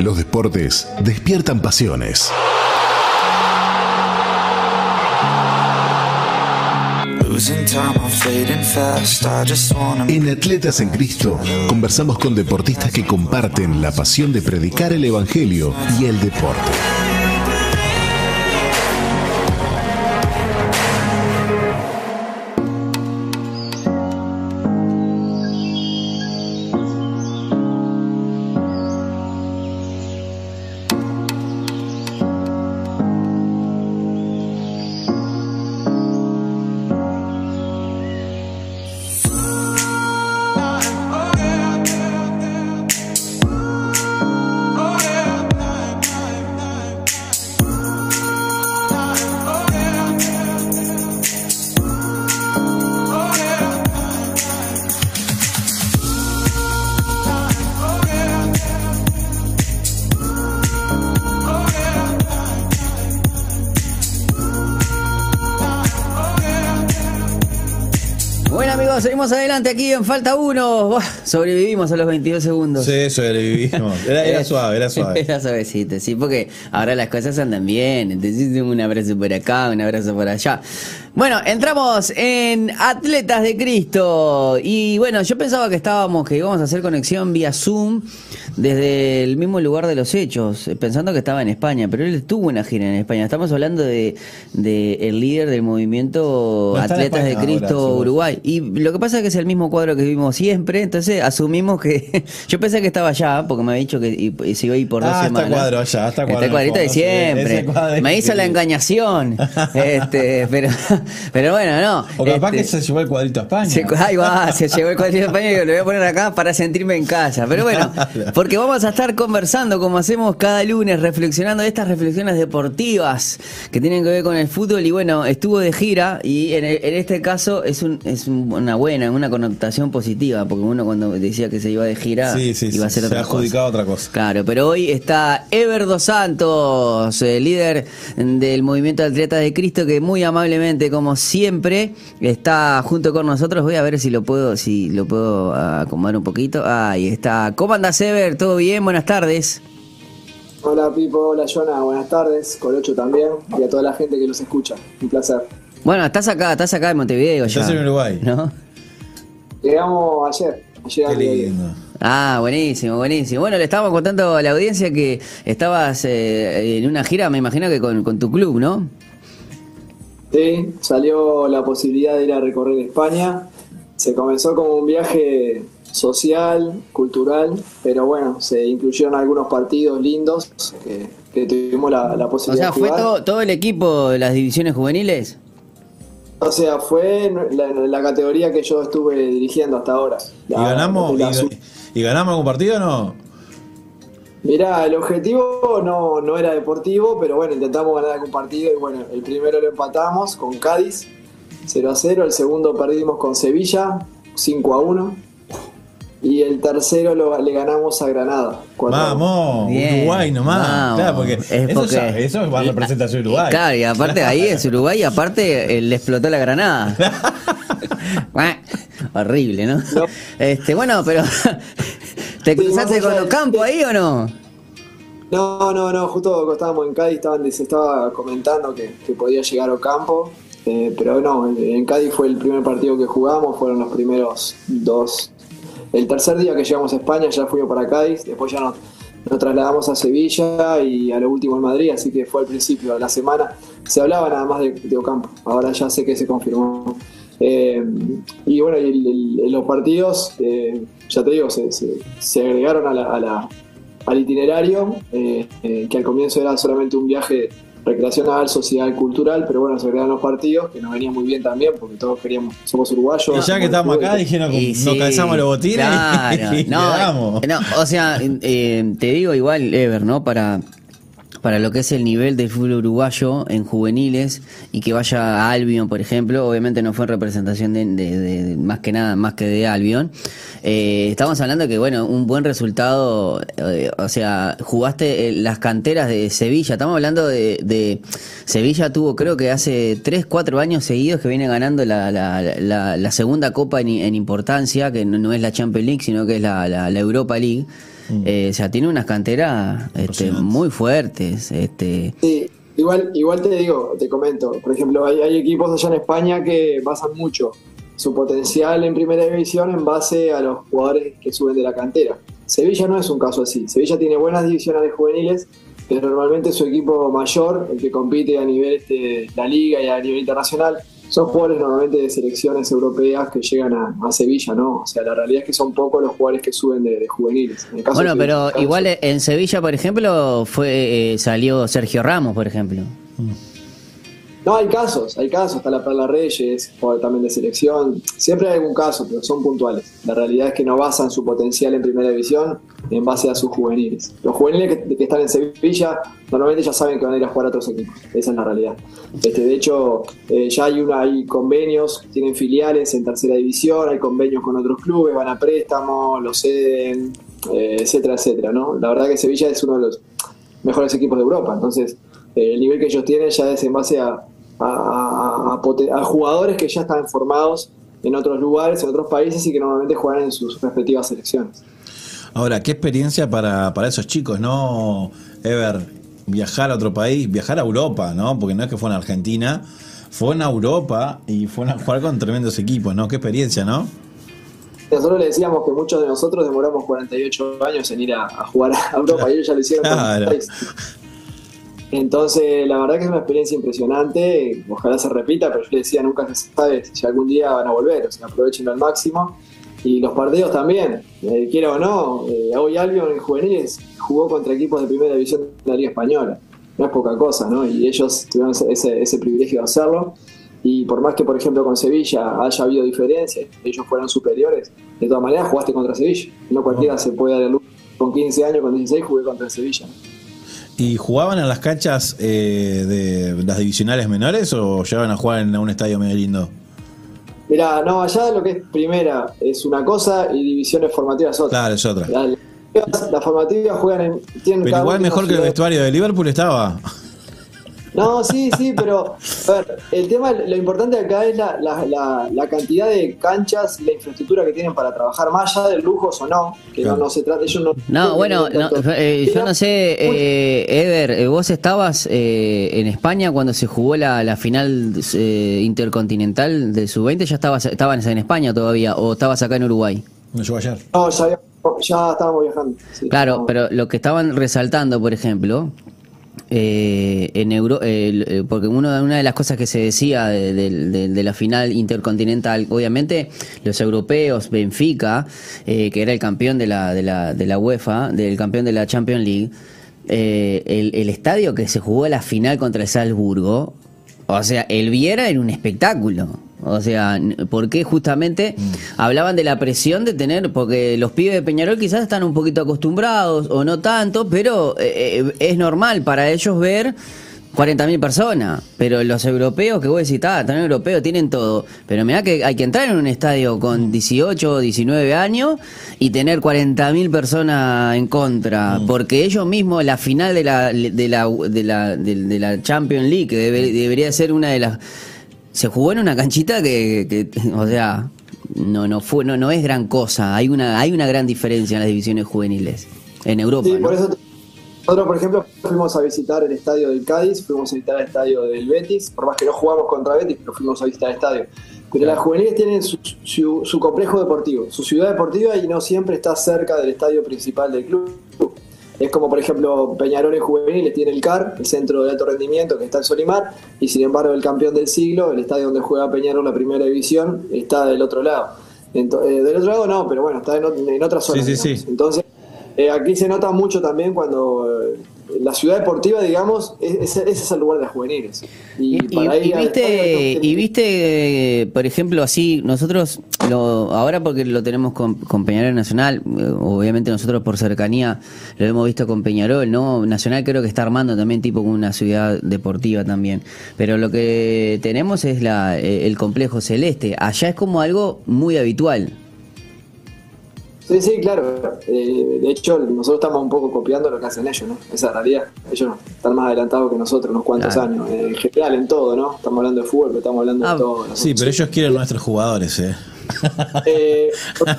Los deportes despiertan pasiones. En Atletas en Cristo conversamos con deportistas que comparten la pasión de predicar el Evangelio y el deporte. Seguimos adelante aquí en Falta 1. Sobrevivimos a los 22 segundos. Sí, sobrevivimos. Era, era suave, era suave. Era suavecito, sí, porque ahora las cosas andan bien. Entonces, un abrazo por acá, un abrazo por allá. Bueno, entramos en Atletas de Cristo. Y bueno, yo pensaba que estábamos, que íbamos a hacer conexión vía Zoom desde el mismo lugar de los hechos, pensando que estaba en España, pero él tuvo una gira en España. Estamos hablando de, de el líder del movimiento Atletas de Cristo Uruguay. Y lo que pasa es que es el mismo cuadro que vimos siempre, entonces asumimos que. yo pensé que estaba allá, porque me había dicho que se iba a ir por dos ah, semanas. Está cuadro allá, está cuadro. Este cuadrito de siempre. Me hizo la engañación. este, pero, pero bueno, no. O capaz que este, se llevó el cuadrito a España. Se, ahí va, se llevó el cuadrito a España y lo voy a poner acá para sentirme en casa. Pero bueno, porque vamos a estar conversando como hacemos cada lunes, reflexionando estas reflexiones deportivas que tienen que ver con el fútbol. Y bueno, estuvo de gira y en, este caso es, un, es una buena, una connotación positiva, porque uno cuando decía que se iba de gira iba a ser otra se ha adjudicado otra cosa. Claro, pero hoy está Ever Dos Santos, el líder del movimiento de atletas de Cristo, que muy amablemente, como siempre, está junto con nosotros. Voy a ver si lo puedo, si lo puedo acomodar un poquito. Ahí está. ¿Cómo andas, Ever? ¿Todo bien? Buenas tardes. Hola Pipo, hola Jonah, buenas tardes, Colocho también y a toda la gente que nos escucha, un placer. Bueno, estás acá, estás acá en Montevideo ya. Estás en Uruguay. ¿No? Llegamos ayer. Qué lindo. Ah, buenísimo, buenísimo. Bueno, le estábamos contando a la audiencia que estabas eh, en una gira, me imagino que con, con tu club, ¿no? Sí, salió la posibilidad de ir a recorrer España. Se comenzó como un viaje social, cultural, pero bueno, se incluyeron algunos partidos lindos que, tuvimos la, posibilidad o sea, ¿fue todo, todo el equipo de las divisiones juveniles? O sea, fue la, categoría que yo estuve dirigiendo hasta ahora. ¿Y ganamos, y, ganamos algún partido o no? Mirá, el objetivo no, no era deportivo, pero bueno, intentamos ganar algún partido y bueno, el primero lo empatamos con Cádiz, 0 a 0, el segundo perdimos con Sevilla, 5 a 1 y el tercero lo, le ganamos a Granada. Vamos, Uruguay nomás. Claro, porque, eso, ya, eso es representación de Uruguay. Claro, y aparte ahí es Uruguay y aparte eh, le explotó la Granada. Horrible, ¿no? Este, bueno, pero ¿te cruzaste con Ocampo ahí o no? No, no, no, justo cuando estábamos en Cádiz estaban, se estaba comentando que, que podía llegar Ocampo, eh, pero no, en Cádiz fue el primer partido que jugamos, fueron los primeros dos, el tercer día que llegamos a España ya fuimos para Cádiz, después ya nos, trasladamos a Sevilla y a lo último en Madrid, así que fue al principio de la semana. Se hablaba nada más de, Ocampo, ahora ya sé que se confirmó. Eh, y bueno, los partidos, eh, ya te digo, se, agregaron al itinerario, eh, que al comienzo era solamente un viaje recreacional, social, cultural, pero bueno, se crearon los partidos, que nos venía muy bien también, porque todos queríamos, somos uruguayos. Y ya que estamos acá, dijeron, nos calzamos los botines y, no, no, o sea, eh, te digo igual, Ever, ¿no? Para para lo que es el nivel del fútbol uruguayo en juveniles y que vaya a Albion, por ejemplo, obviamente no fue en representación de, más que nada, más que de Albion. Eh, estamos hablando que, bueno, un buen resultado, eh, o sea, jugaste eh, las canteras de Sevilla, estamos hablando de, Sevilla tuvo creo que hace 3, 4 años seguidos que viene ganando la, la, segunda copa en, importancia, que no, es la Champions League, sino que es la, Europa League. Mm. eh, o sea, tiene unas canteras este, muy fuertes. Este. Sí, igual, igual te digo, te comento, por ejemplo, hay, hay equipos allá en España que basan mucho su potencial en primera división en base a los jugadores que suben de la cantera. Sevilla no es un caso así. Sevilla tiene buenas divisiones de juveniles, pero normalmente su equipo mayor, el que compite a nivel este, la liga y a nivel internacional, son jugadores normalmente de selecciones europeas que llegan a, Sevilla, ¿no? O sea, la realidad es que son pocos los jugadores que suben de, juveniles. bueno, pero igual en Sevilla, por ejemplo, fue eh, salió Sergio Ramos, por ejemplo. Mm. No, hay casos, hay casos, está la Perla Reyes, también de selección, siempre hay algún caso, pero son puntuales. La realidad es que no basan su potencial en primera división en base a sus juveniles. Los juveniles que, están en Sevilla normalmente ya saben que van a ir a jugar a otros equipos, esa es la realidad. Este, de hecho, eh, ya hay, una, hay convenios, tienen filiales en tercera división, hay convenios con otros clubes, van a préstamo, lo ceden, eh, etcétera, etcétera. ¿no? La verdad que Sevilla es uno de los mejores equipos de Europa, entonces eh, el nivel que ellos tienen ya es en base a, a, jugadores que ya están formados en otros lugares, en otros países y que normalmente juegan en sus respectivas selecciones. Ahora, qué experiencia para, para esos chicos, ¿no? Ever, viajar a otro país, viajar a Europa, ¿no? Porque no es que fue en Argentina, fue en Europa y fue a jugar con tremendos equipos, ¿no? Qué experiencia, ¿no? Nosotros le decíamos que muchos de nosotros demoramos 48 años en ir a, jugar a Europa y ellos ya lo hicieron claro. Entonces, la verdad que es una experiencia impresionante, ojalá se repita, pero yo le decía, nunca se sabe si algún día van a volver, o sea, aprovechenlo al máximo. Y los partidos también, eh, quiera o no, eh, hoy Albion en juveniles jugó contra equipos de primera división de la Liga Española, no es poca cosa, ¿no? Y ellos tuvieron ese, ese privilegio de hacerlo. Y por más que, por ejemplo, con Sevilla haya habido diferencias, ellos fueron superiores, de todas maneras jugaste contra Sevilla. No cualquiera se puede dar el lujo. Con 15 años, con 16, jugué contra Sevilla. ¿Y jugaban en las canchas eh, de las divisionales menores o llegaban a jugar en un estadio medio lindo? Mira, no, allá lo que es primera es una cosa y divisiones formativas otra. Claro, es otra. las formativas juegan en. Pero igual mejor que el vestuario de Liverpool estaba. No, sí, sí, pero a ver, el tema, lo importante acá es la, la, la, cantidad de canchas y la infraestructura que tienen para trabajar, más allá de lujos o no, que no, se trata, ellos no... No, bueno, eh, yo no sé, eh, Ever, eh, vos estabas eh, en España cuando se jugó la, la final intercontinental de sub-20, ¿ya estabas, estabas en España todavía o estabas acá en Uruguay? No, yo ayer. No, ya, ya estábamos viajando. claro, pero lo que estaban resaltando, por ejemplo, eh, en Euro, eh, porque una de las cosas que se decía de, la final intercontinental, obviamente los europeos, Benfica, eh, que era el campeón de la, de la, de la UEFA, del campeón de la Champions League, el, el, estadio que se jugó la final contra el Salzburgo, o sea, el Viera era un espectáculo. O sea, ¿por qué justamente mm. hablaban de la presión de tener? Porque los pibes de Peñarol quizás están un poquito acostumbrados o no tanto, pero eh, eh, es normal para ellos ver 40.000 personas. Pero los europeos, que vos decís, ah, también europeos tienen todo. Pero mira que hay que entrar en un estadio con 18 o 19 años y tener 40.000 personas en contra. Mm. Porque ellos mismos, la final de la, de la, de la, de, la Champions League, que debería ser una de las se jugó en una canchita que, o sea, no no fue no no es gran cosa. Hay una hay una gran diferencia en las divisiones juveniles en Europa. Sí, por eso nosotros, por ejemplo, fuimos a visitar el estadio del Cádiz, fuimos a visitar el estadio del Betis, por más que no jugamos contra Betis, pero fuimos a visitar el estadio. Pero las juveniles tienen su, su, complejo deportivo, su ciudad deportiva y no siempre está cerca del estadio principal del club. Es como, por ejemplo, Peñarol en juveniles tiene el CAR, el centro de alto rendimiento que está en Solimar, y sin embargo el campeón del siglo, el estadio donde juega Peñarol la primera división, está del otro lado. Eh, del otro lado no, pero bueno, está en, otra zona. Sí, sí, sí. Entonces, eh, aquí se nota mucho también cuando eh, la ciudad deportiva, digamos, ese es, el lugar de las juveniles. Y, viste, y viste, por ejemplo, así, nosotros, lo, ahora porque lo tenemos con, Peñarol Nacional, eh, obviamente nosotros por cercanía lo hemos visto con Peñarol, ¿no? Nacional creo que está armando también tipo como una ciudad deportiva también. Pero lo que tenemos es la, el complejo celeste. Allá es como algo muy habitual. Sí, sí, claro. Eh, de hecho, nosotros estamos un poco copiando lo que hacen ellos, ¿no? Esa realidad. Ellos están más adelantados que nosotros, unos cuantos años. Eh, en general, en todo, ¿no? Estamos hablando de fútbol, pero estamos hablando de ah, todo. Sí, pero ellos quieren nuestros jugadores, ¿eh? Eh,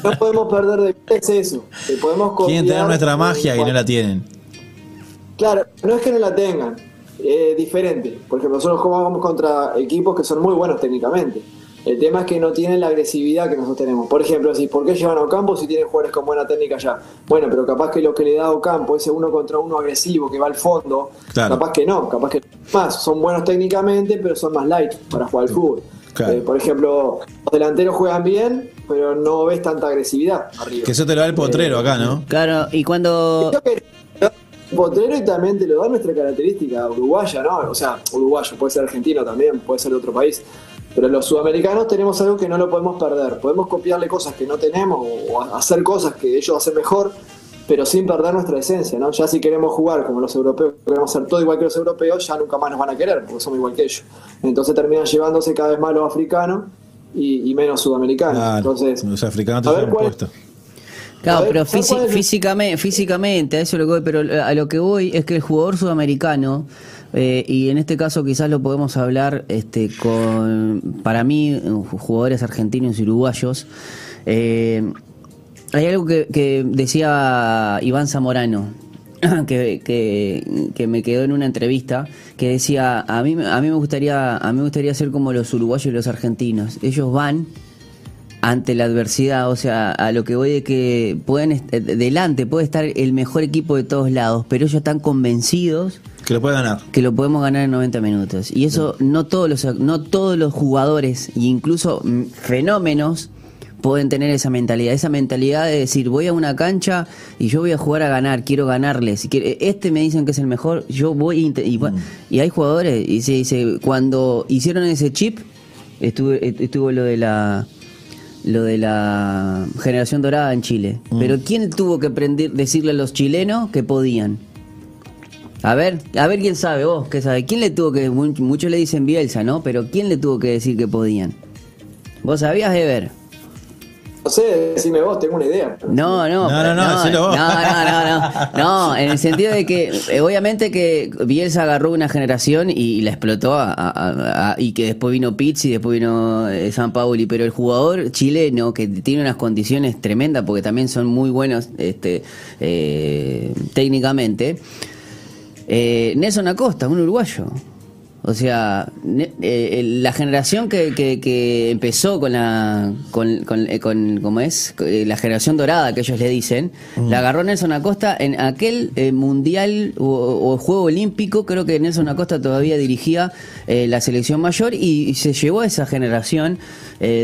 no podemos perder de vista es eso. Que podemos Quieren tener nuestra magia y no la tienen. Claro, no es que no la tengan, es diferente. Por ejemplo, nosotros jugamos contra equipos que son muy buenos técnicamente. El tema es que no tienen la agresividad que nosotros tenemos. Por ejemplo, si, ¿por qué llevan a Ocampo si tienen jugadores con buena técnica ya? Bueno, pero capaz que lo que le da a Ocampo, ese uno contra uno agresivo que va al fondo, capaz que no, capaz que más, son buenos técnicamente, pero son más light para jugar al fútbol. Eh, por ejemplo, los delanteros juegan bien, pero no ves tanta agresividad arriba. Que eso te lo da el potrero acá, ¿no? Claro, y cuando... Potrero y también te lo da nuestra característica uruguaya, ¿no? O sea, uruguayo, puede ser argentino también, puede ser de otro país. Pero los sudamericanos tenemos algo que no lo podemos perder. Podemos copiarle cosas que no tenemos o hacer cosas que ellos hacen mejor, pero sin perder nuestra esencia, ¿no? Ya si queremos jugar como los europeos, queremos hacer todo igual que los europeos, ya nunca más nos van a querer, porque somos igual que ellos. Entonces terminan llevándose cada vez más los africanos y, menos sudamericanos. Entonces, los africanos te puesto. Claro, pero físicamente, físicamente, a eso lo que voy, pero a lo que voy es que el jugador sudamericano eh, y en este caso quizás lo podemos hablar este, con, para mí, jugadores argentinos y uruguayos. Eh, hay algo que, decía Iván Zamorano, que, que, me quedó en una entrevista, que decía, a mí, a mí, me gustaría, a mí me gustaría ser como los uruguayos y los argentinos. Ellos van ante la adversidad, o sea, a lo que voy de que pueden delante puede estar el mejor equipo de todos lados, pero ellos están convencidos que lo puede ganar. Que lo podemos ganar en 90 minutos. Y eso no todos los no todos los jugadores e incluso mm, fenómenos pueden tener esa mentalidad, esa mentalidad de decir, voy a una cancha y yo voy a jugar a ganar, quiero ganarles. Este me dicen que es el mejor, yo voy y, mm. y, hay jugadores, y se dice, cuando hicieron ese chip, estuvo, estuvo lo de la lo de la generación dorada en Chile. Mm. Pero ¿quién tuvo que aprender, decirle a los chilenos que podían? A ver, a ver quién sabe, vos, ¿qué sabe? ¿Quién le tuvo que, muchos le dicen Bielsa, ¿no? Pero ¿quién le tuvo que decir que podían? ¿Vos sabías de ver? No sé, decime vos, tengo una idea. No, no, no, no, no, no, no, en el sentido de que eh, obviamente que Bielsa agarró una generación y, la explotó a, y que después vino Pizzi, después vino eh, San Pauli, pero el jugador chileno que tiene unas condiciones tremendas porque también son muy buenos este, eh, técnicamente, eh, Nelson Acosta, un uruguayo. O sea, eh, la generación que, que, empezó con la, con, con, eh, ¿cómo es? Eh, la generación dorada que ellos le dicen, mm. la agarró Nelson Acosta en aquel mundial o, juego olímpico, creo que Nelson Acosta todavía dirigía la selección mayor y, se llevó a esa generación,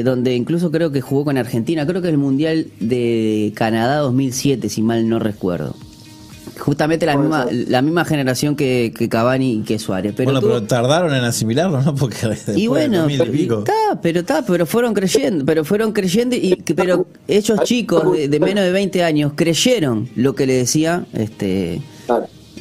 donde incluso creo que jugó con Argentina, creo que el mundial de Canadá 2007, si mal no recuerdo. Justamente la misma, la misma generación que, que Cavani y que Suárez. Pero bueno, pero tardaron en asimilarlo, ¿no? Porque y bueno, pero, pero está, pero fueron creyendo, pero fueron creyendo y pero ellos chicos de, menos de 20 años creyeron lo que le decía este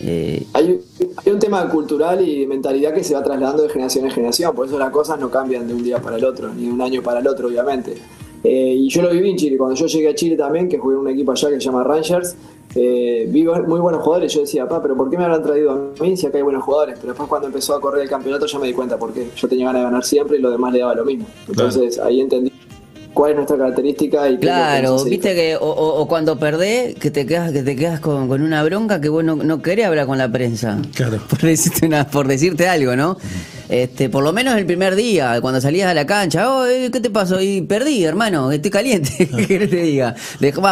eh, hay, hay, un tema cultural y mentalidad que se va trasladando de generación en generación, por eso las cosas no cambian de un día para el otro, ni de un año para el otro, obviamente. Eh, y yo lo viví en Chile, cuando yo llegué a Chile también, que jugué en un equipo allá que se llama Rangers, eh, vi muy buenos jugadores. Yo decía, pa, pero ¿por qué me habrán traído a mí si acá hay buenos jugadores? Pero después cuando empezó a correr el campeonato ya me di cuenta por qué. Yo tenía ganas de ganar siempre y lo demás le daba lo mismo. Entonces ahí entendí cuál es nuestra característica y claro viste que o, cuando perdés que te quedas que te quedas con, una bronca que vos no, querés hablar con la prensa claro. por decirte una, por decirte algo no este por lo menos el primer día cuando salías a la cancha oh, eh, qué te pasó y perdí hermano estoy caliente querés te diga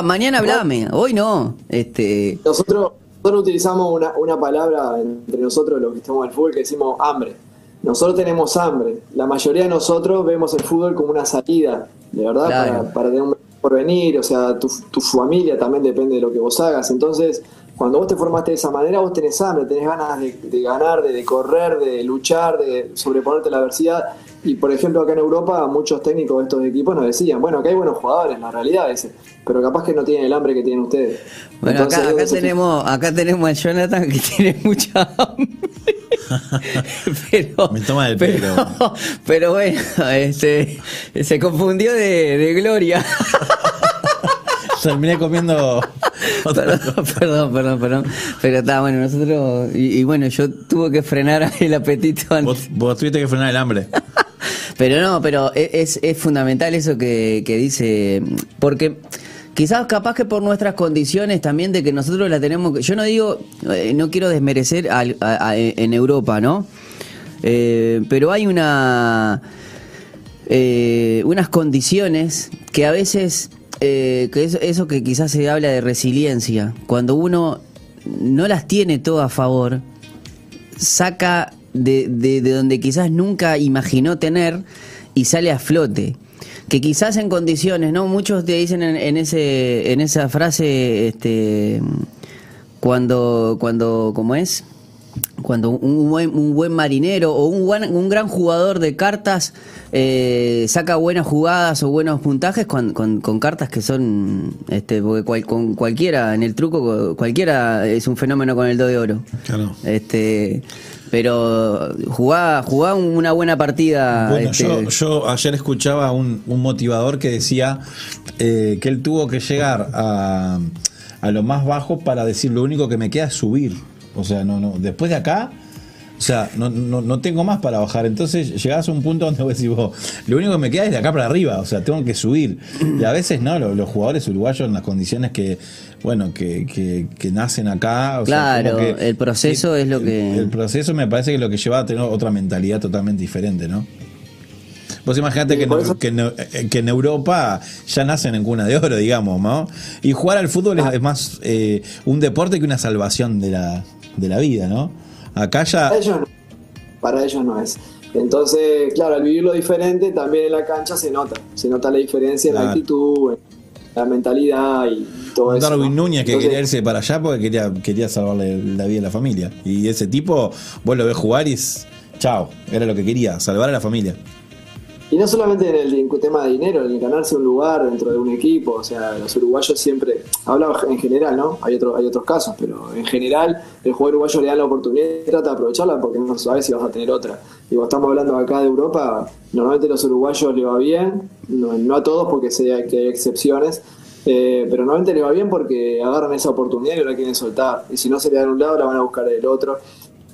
mañana hablame hoy no este. Nosotros nosotros utilizamos una, una palabra entre nosotros los que estamos al fútbol que decimos hambre. Nosotros tenemos hambre. La mayoría de nosotros vemos el fútbol como una salida, de verdad, para, tener un porvenir, o sea, tu, tu, familia también depende de lo que vos hagas. Entonces, cuando vos te formaste de esa manera, vos tenés hambre, tenés ganas de, ganar, de, correr, de luchar, de sobreponerte la adversidad. Y por ejemplo, acá en Europa, muchos técnicos de estos equipos nos decían, bueno, acá hay buenos jugadores, la realidad es, pero capaz que no tienen el hambre que tienen ustedes. Bueno, acá, tenemos, acá tenemos a Jonathan que tiene mucha hambre. pero, Me toma el pelo. Pero, bueno, este, se confundió de, gloria. Terminé comiendo. Perdón, perdón, perdón, Pero está bueno, nosotros. Y, bueno, yo tuve que frenar el apetito antes. Vos, vos tuviste que frenar el hambre. Pero no, pero e, es, es fundamental eso que, que dice, porque quizás capaz que por nuestras condiciones también de que nosotros la tenemos, yo no digo, eh, no quiero desmerecer en Europa, ¿no? Eh, pero hay una eh, unas condiciones que a veces que eso que quizás se habla de resiliencia, cuando uno no las tiene todo a favor, saca de, de, donde quizás nunca imaginó tener y sale a flote que quizás en condiciones, ¿no? Muchos te dicen en, ese en esa frase este cuando cuando ¿cómo es? Cuando un buen, un buen marinero o un, buen, un gran jugador de cartas eh, saca buenas jugadas o buenos puntajes con, con, cartas que son, este, porque con cualquiera, en el truco, cualquiera es un fenómeno con el do de oro. Claro. Este, pero jugá, una buena partida. Bueno, este, yo, ayer escuchaba un, un motivador que decía eh, que él tuvo que llegar a, a lo más bajo para decir lo único que me queda es subir. O sea, no, no, después de acá o sea, no, no, no, tengo más para bajar. Entonces llegás a un punto donde vos decís, vos, lo único que me queda es de acá para arriba. O sea, tengo que subir. Y a veces no, los, jugadores uruguayos en las condiciones que, bueno, que, que, nacen acá. claro, el proceso es lo que. El, proceso me parece que es lo que lleva a tener otra mentalidad totalmente diferente, ¿no? Vos imaginate que, eh, que, en Europa ya nacen en cuna de oro, digamos, ¿no? Y jugar al fútbol es, más eh, un deporte que una salvación de la, de la vida, ¿no? Acá ya... Para ellos no, es. Entonces, claro, al vivirlo diferente, también en la cancha se nota. Se nota la diferencia en la actitud, en la mentalidad y todo eso. Darwin Núñez que quería irse para allá porque quería, quería salvarle la vida a la familia. Y ese tipo, vos lo ves jugar y es... Chao, era lo que quería, salvar a la familia. Y no solamente en el tema de dinero, en ganarse un lugar dentro de un equipo, o sea, los uruguayos siempre, hablaba en general, ¿no? Hay, otro, hay otros casos, pero en general el jugador uruguayo le da la oportunidad y trata de aprovecharla porque no sabes si vas a tener otra. Y estamos hablando acá de Europa, normalmente los uruguayos le va bien, no, a todos porque sé que hay excepciones, eh, pero normalmente le va bien porque agarran esa oportunidad y la quieren soltar. Y si no se le dan un lado, la van a buscar el otro.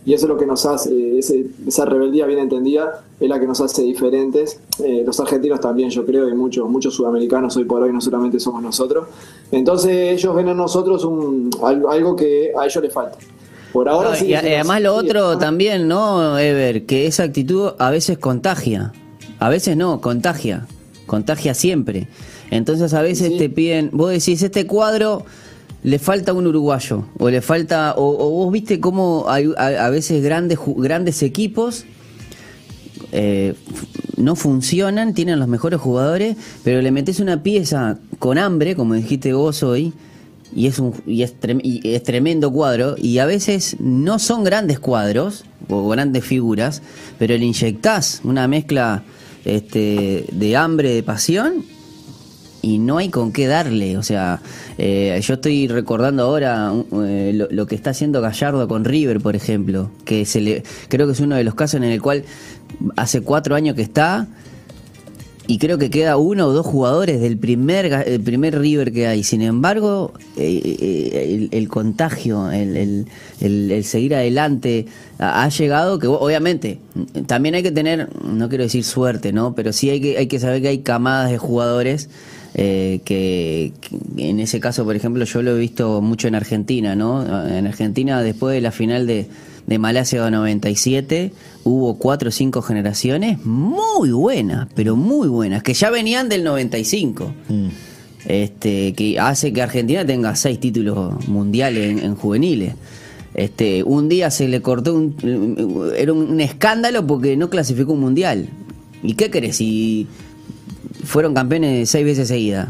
Y eso es lo que nos hace, esa rebeldía bien entendida, es la que nos hace diferentes. Eh, los argentinos también, yo creo, y muchos, muchos sudamericanos hoy por hoy no solamente somos nosotros. Entonces ellos ven en nosotros un, algo que a ellos les falta. Por ahora Y además lo otro también, ¿no, Ever? Que esa actitud a veces contagia. A veces no, contagia. Contagia siempre. Entonces a veces te piden, vos decís, este cuadro le falta un uruguayo o le falta o, vos viste cómo hay, a, veces grandes grandes equipos eh, no funcionan tienen los mejores jugadores pero le metes una pieza con hambre como dijiste vos hoy y es un y es, es tremendo cuadro y a veces no son grandes cuadros o grandes figuras pero le inyectás una mezcla este, de hambre de pasión y no hay con qué darle. O sea, eh, yo estoy recordando ahora eh, lo, que está haciendo Gallardo con River, por ejemplo, que se le, creo que es uno de los casos en el cual hace cuatro años que está y creo que queda uno o dos jugadores del primer, el primer River que hay. Sin embargo, eh, el, contagio, el, el, seguir adelante ha, llegado que obviamente también hay que tener, no quiero decir suerte, ¿no? Pero sí hay que, hay que saber que hay camadas de jugadores eh, que, en ese caso, por ejemplo, yo lo he visto mucho en Argentina, ¿no? En Argentina, después de la final de, de Malasia 97, hubo cuatro o cinco generaciones muy buenas, pero muy buenas, que ya venían del 95. Mm. Este, que hace que Argentina tenga seis títulos mundiales en, juveniles. Este, un día se le cortó un, era un, escándalo porque no clasificó un mundial. ¿Y qué crees? Si fueron campeones seis veces seguidas.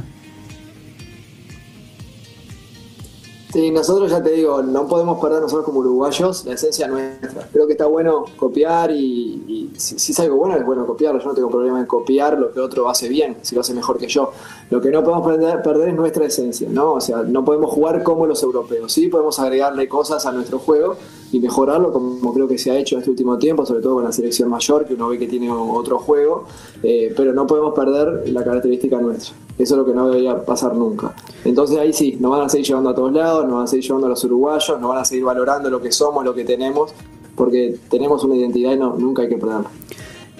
Sí, nosotros ya te digo, no podemos perder nosotros como uruguayos la esencia nuestra. Creo que está bueno copiar y, si, si, es algo bueno es bueno copiarlo. Yo no tengo problema en copiar lo que otro hace bien, si lo hace mejor que yo. Lo que no podemos perder, perder es nuestra esencia, ¿no? O sea, no podemos jugar como los europeos. Sí, podemos agregarle cosas a nuestro juego y mejorarlo como creo que se ha hecho en este último tiempo, sobre todo con la selección mayor, que uno ve que tiene otro juego, eh, pero no podemos perder la característica nuestra. Eso es lo que no debería pasar nunca. Entonces ahí sí, nos van a seguir llevando a todos lados, nos van a seguir llevando a los uruguayos, nos van a seguir valorando lo que somos, lo que tenemos, porque tenemos una identidad y no, nunca hay que perderla.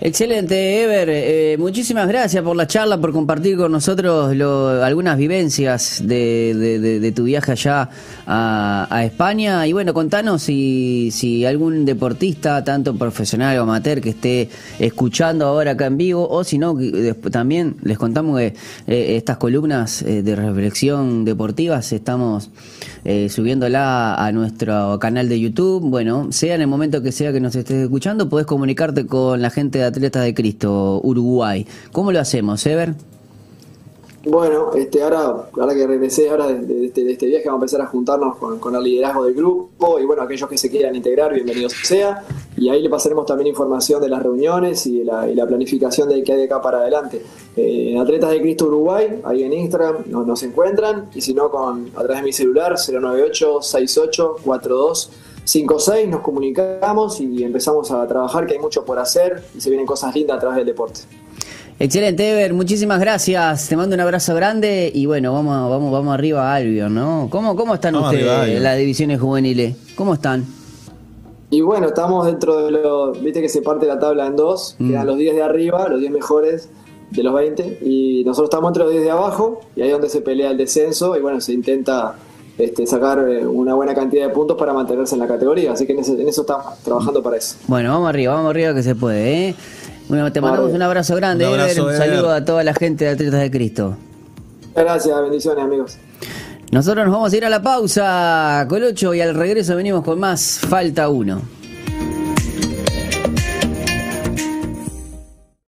Excelente, Ever. Eh, muchísimas gracias por la charla, por compartir con nosotros algunas vivencias de, tu viaje allá a, España. Y bueno, contanos si, algún deportista, tanto profesional o amateur, que esté escuchando ahora acá en vivo, o si no, también les contamos que eh, estas columnas eh, de reflexión deportivas estamos subiéndola a nuestro canal de YouTube. Bueno, sea en el momento que sea que nos estés escuchando, podés comunicarte con la gente de Atletas de Cristo, Uruguay. ¿Cómo lo hacemos, Ever? Bueno, este, ahora, ahora que regresé ahora de, este, este, viaje, vamos a empezar a juntarnos con, el liderazgo del grupo y bueno, aquellos que se quieran integrar, bienvenidos sea. Y ahí le pasaremos también información de las reuniones y la, planificación de que hay de acá para adelante. Eh, en Atletas de Cristo Uruguay, ahí en Instagram nos, nos encuentran y si no, con, a través de mi celular 098 68 42 5-6 nos comunicamos y empezamos a trabajar, que hay mucho por hacer y se vienen cosas lindas a través del deporte. Excelente, Ever, muchísimas gracias. Te mando un abrazo grande y bueno, vamos, vamos, vamos arriba a Albion, ¿no? ¿Cómo, cómo están ustedes en las divisiones juveniles? ¿Cómo están? Y bueno, estamos dentro de lo. Viste que se parte la tabla en dos, mm. quedan los 10 de arriba, los 10 mejores de los 20, y nosotros estamos entre los 10 de abajo, y ahí es donde se pelea el descenso, y bueno, se intenta este, sacar eh, una buena cantidad de puntos para mantenerse en la categoría. Así que en eso, estamos trabajando para eso. Bueno, vamos arriba, vamos arriba que se puede. ¿eh? Bueno, te mandamos un abrazo grande, un, un saludo a toda la gente de Atletas de Cristo. Gracias, bendiciones amigos. Nosotros nos vamos a ir a la pausa, Colocho, y al regreso venimos con más Falta 1.